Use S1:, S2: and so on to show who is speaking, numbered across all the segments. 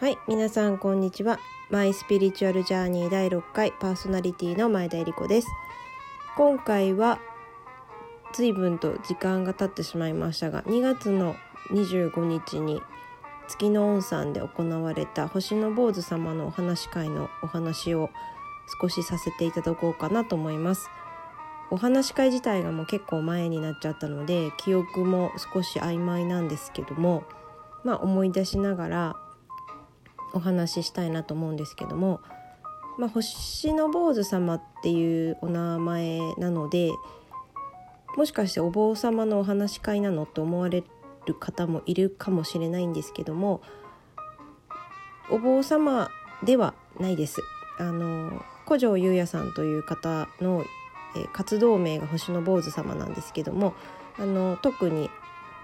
S1: はい皆さんこんにちは。マイスピリチュアルジャーニー第6回パーソナリティの前田恵理子です。今回は随分と時間が経ってしまいましたが2月の25日に月の温山で行われた星の坊主様のお話会のお話を少しさせていただこうかなと思います。お話し会自体がもう結構前になっちゃったので記憶も少し曖昧なんですけどもまあ思い出しながらお話ししたいなと思うんですけども、まあ、星の坊主様っていうお名前なのでもしかしてお坊様のお話し会なのと思われる方もいるかもしれないんですけどもお坊様ではないです。あの古城優也さんという方の、活動名が星の坊主様なんですけどもあの特に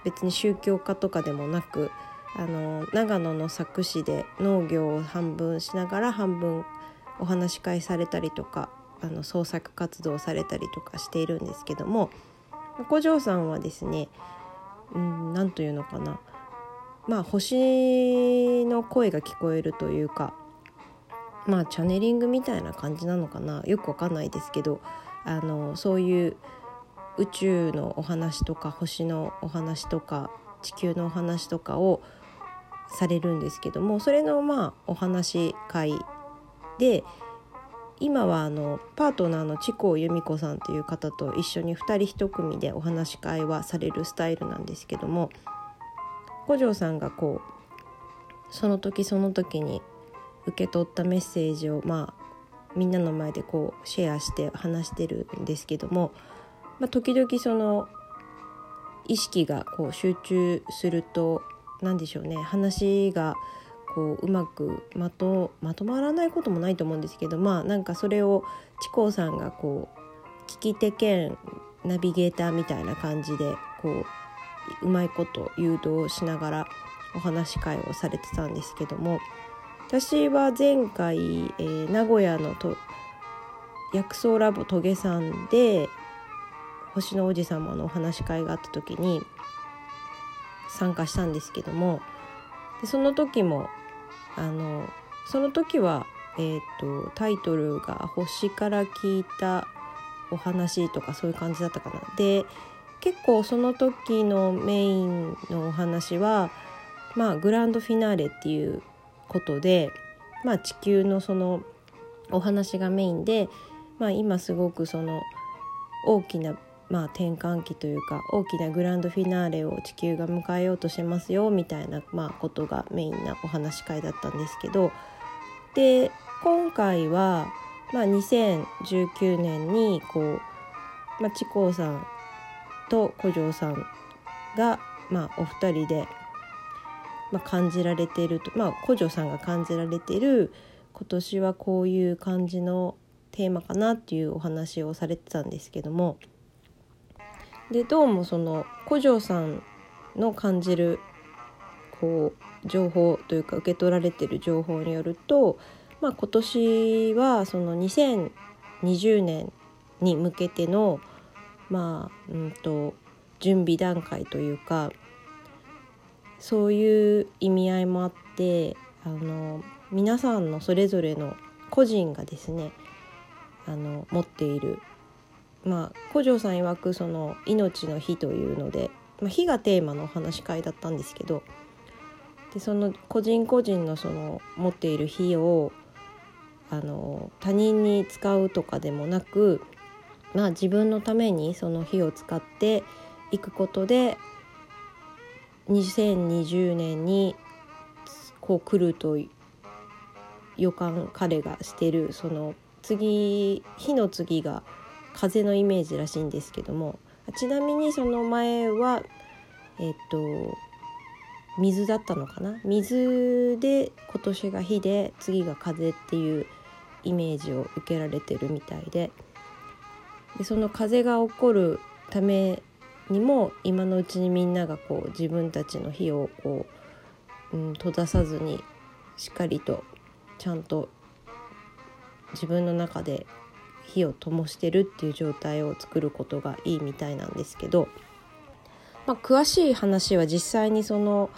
S1: 別に宗教家とかでもなくあの長野の佐久市で農業を半分しながら半分お話し会されたりとかあの創作活動されたりとかしているんですけども古城さんはですね何というのかな。まあ星の声が聞こえるというかまあチャネリングみたいな感じなのかな。よくわかんないですけどあのそういう宇宙のお話とか星のお話とか地球のお話とかをされるんですけどもそれのまあお話会で今はあのパートナーの知光由美子さんという方と一緒に2人1組でお話し会はされるスタイルなんですけども五条さんがこうその時その時に受け取ったメッセージをまあみんなの前でこうシェアして話してるんですけども、まあ、時々その意識がこう集中すると何でしょうね。話がこううまくまとまとまらないこともないと思うんですけどまあなんかそれを知光さんがこう聞き手兼ナビゲーターみたいな感じでこううまいこと誘導しながらお話し会をされてたんですけども私は前回、えー、名古屋のと薬草ラボトゲさんで星の王子様のお話し会があった時に参加したんですけどもでその時もあのその時は、えーと、タイトルが「星から聞いたお話」とかそういう感じだったかな。で結構その時のメインのお話は、まあ、グランドフィナーレっていうことで、まあ、地球のそのお話がメインで、まあ、今すごくその大きなまあ、転換期というか大きなグランドフィナーレを地球が迎えようとしてますよみたいな、まあ、ことがメインなお話し会だったんですけどで今回は、まあ、2019年にこう、まあ、知光さんと古城さんが、まあ、お二人で、まあ、感じられていると、まあ、古城さんが感じられている今年はこういう感じのテーマかなっていうお話をされてたんですけども。でどうもその古城さんの感じるこう情報というか受け取られてる情報によると、まあ、今年はその2020年に向けてのまあうんと準備段階というかそういう意味合いもあってあの皆さんのそれぞれの個人がですねあの持っているまあ古城さん曰くその命の日というので、まあ、火がテーマのお話し会だったんですけどでその個人個人のその持っている火をあの他人に使うとかでもなく、まあ、自分のためにその火を使っていくことで2020年にこう来ると予感彼がしてるその次火の次が風のイメージらしいんですけどもちなみにその前はえっと水だったのかな？水で今年が火で次が風っていうイメージを受けられてるみたいででその風が起こるためにも今のうちにみんながこう自分たちの火をこう、うん、閉ざさずにしっかりとちゃんと自分の中で火を灯してるっていう状態を作ることがいいみたいなんですけど、まあ、詳しい話は実際にその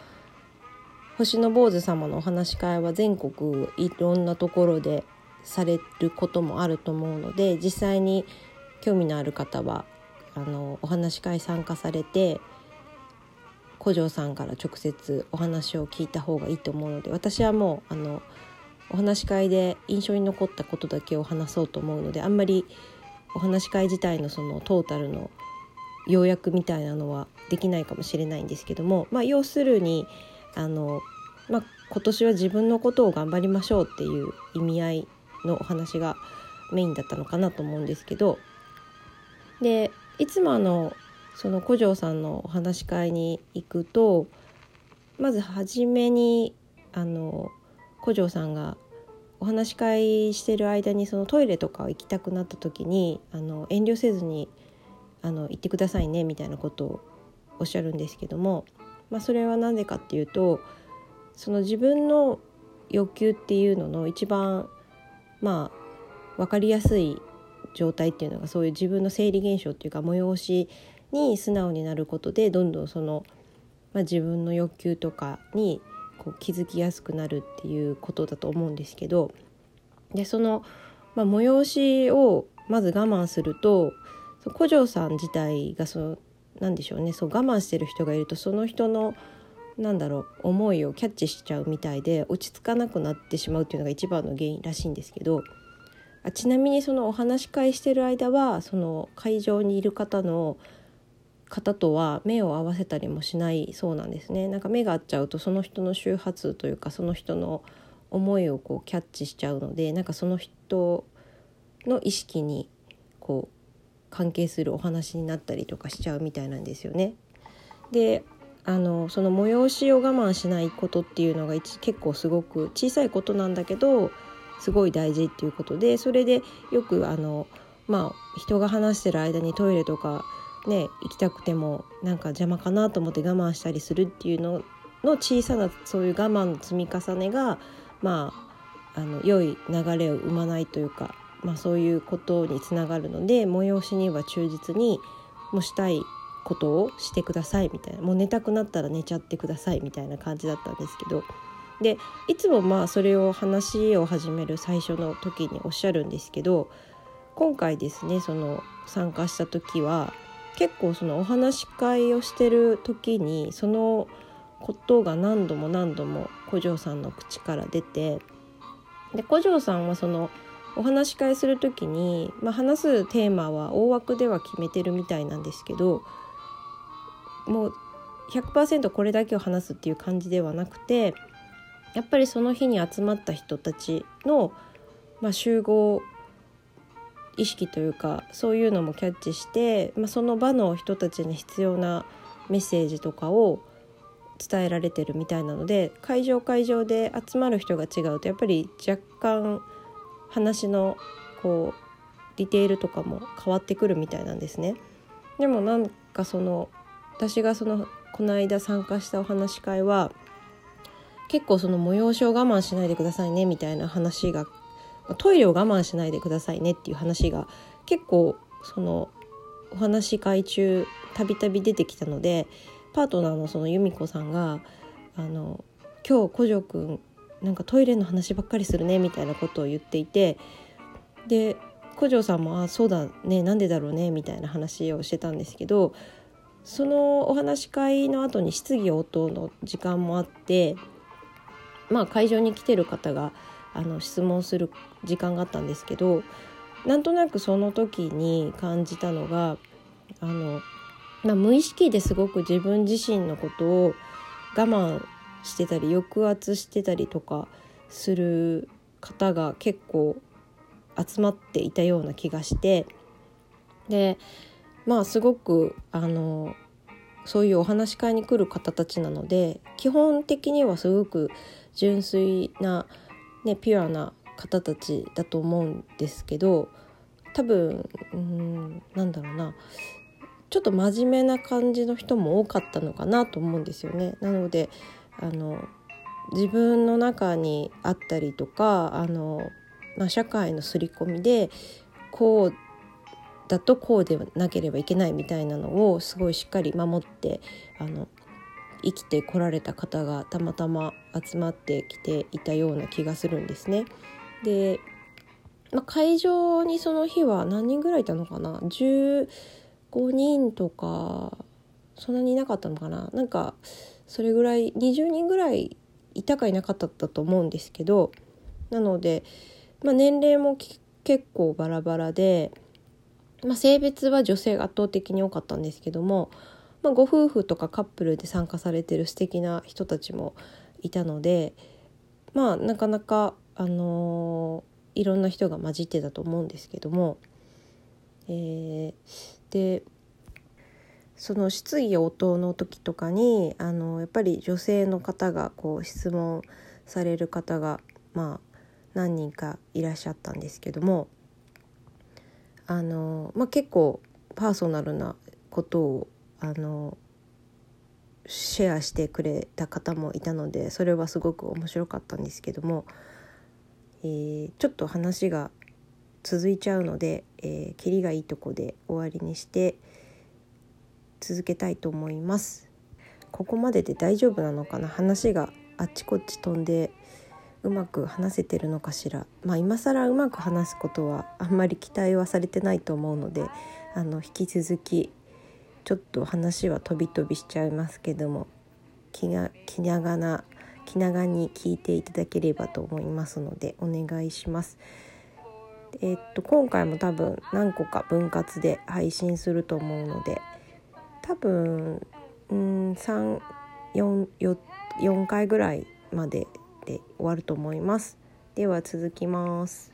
S1: 星の坊主様のお話し会は全国いろんなところでされることもあると思うので実際に興味のある方はあのお話し会参加されて古城さんから直接お話を聞いた方がいいと思うので私はもうあのお話し会で印象に残ったことだけを話そうと思うのであんまりお話し会自体のそのトータルの要約みたいなのはできないかもしれないんですけども、まあ、要するにあの、まあ、今年は自分のことを頑張りましょうっていう意味合いのお話がメインだったのかなと思うんですけどでいつもあのその古城さんのお話し会に行くとまず初めにあの古城さんがお話し会してる間にそのトイレとか行きたくなった時にあの遠慮せずにあの行ってくださいねみたいなことをおっしゃるんですけども、まあ、それは何でかっていうとその自分の欲求っていうのの一番まあ分かりやすい状態っていうのがそういう自分の生理現象っていうか催しに素直になることでどんどんその、まあ、自分の欲求とかにこう気づきやすくなるっていうことだと思うんですけどでその、まあ、催しをまず我慢すると古城さん自体がその何でしょうねそう我慢してる人がいるとその人のなんだろう思いをキャッチしちゃうみたいで落ち着かなくなってしまうっていうのが一番の原因らしいんですけどあちなみにそのお話し会してる間はその会場にいる方の方とは目を合わせたりもしないそうなんですねなんか目が合っちゃうとその人の周波数というかその人の思いをこうキャッチしちゃうのでなんかその人の意識にこう関係するお話になったりとかしちゃうみたいなんですよね。であのその催しを我慢しないことっていうのが結構すごく小さいことなんだけどすごい大事っていうことでそれでよくあのまあ人が話してる間にトイレとかね行きたくてもなんか邪魔かなと思って我慢したりするっていうのの小さなそういう我慢の積み重ねがまああの良い流れを生まないというかまあ、そういうことにつながるので催しには忠実にもしたいことをしてくださいみたいなもう寝たくなったら寝ちゃってくださいみたいな感じだったんですけどでいつもまあそれを話を始める最初の時におっしゃるんですけど今回ですねその参加した時は結構そのお話し会をしてる時にそのことが何度も何度も古城さんの口から出てで古城さんはそのお話し会する時に、まあ、話すテーマは大枠では決めてるみたいなんですけどもう100%これだけを話すっていう感じではなくてやっぱりその日に集まった人たちの、まあ、集合意識というかそういうのもキャッチして、まあ、その場の人たちに必要なメッセージとかを伝えられてるみたいなので会場会場で集まる人が違うとやっぱり若干話のこうディテールとかも変わってくるみたいなんですね。でもなんかその私がそのこの間参加したお話し会は結構その催しを我慢しないでくださいねみたいな話がトイレを我慢しないでくださいねっていう話が結構そのお話し会中たびたび出てきたのでパートナーのその由美子さんがあの今日古城くんなんかトイレの話ばっかりするねみたいなことを言っていてで古城さんも「あそうだねなんでだろうね」みたいな話をしてたんですけどそのお話し会の後に質疑応答の時間もあってまあ会場に来てる方があの質問する時間があったんですけどなんとなくその時に感じたのがあの、まあ、無意識ですごく自分自身のことを我慢してたり抑圧してたりとかする方が結構集まっていたような気がしてでまあすごくあのそういうお話し会に来る方たちなので基本的にはすごく純粋な、ね、ピュアな方たちだと思うんですけど多分うんなんだろうなちょっと真面目な感じの人も多かったのかなと思うんですよね。なのであの自分の中にあったりとかあの、まあ、社会の刷り込みでこうだとこうでなければいけないみたいなのをすごいしっかり守ってあの生きてこられた方がたまたま集まってきていたような気がするんですね。で、まあ、会場にその日は何人ぐらいいたのかな？15人とかそんなにいなかったのかな？なんかそれぐらい20人ぐらいいたかいなかったと思うんですけどなので、まあ、年齢も結構バラバラで、まあ、性別は女性が圧倒的に多かったんですけども、まあ、ご夫婦とかカップルで参加されてる素敵な人たちもいたのでまあなかなか、あのー、いろんな人が混じってたと思うんですけども、えー、でその質疑応答の時とかにあのやっぱり女性の方がこう質問される方がまあ何人かいらっしゃったんですけどもあの、まあ、結構パーソナルなことをあのシェアしてくれた方もいたのでそれはすごく面白かったんですけども、えー、ちょっと話が続いちゃうので、えー、キリがいいとこで終わりにして続けたいと思います。ここまでで大丈夫なのかな？話があっちこっち飛んでうまく話せてるのかしら？まあ今更うまく話すことはあんまり期待はされてないと思うのであの引き続きちょっと話は飛び飛びしちゃいますけども気が気長な気長に聞いていただければと思いますのでお願いします。え、っと今回も多分何個か分割で配信すると思うので多分うん34回ぐらいまでで終わると思います。では続きます。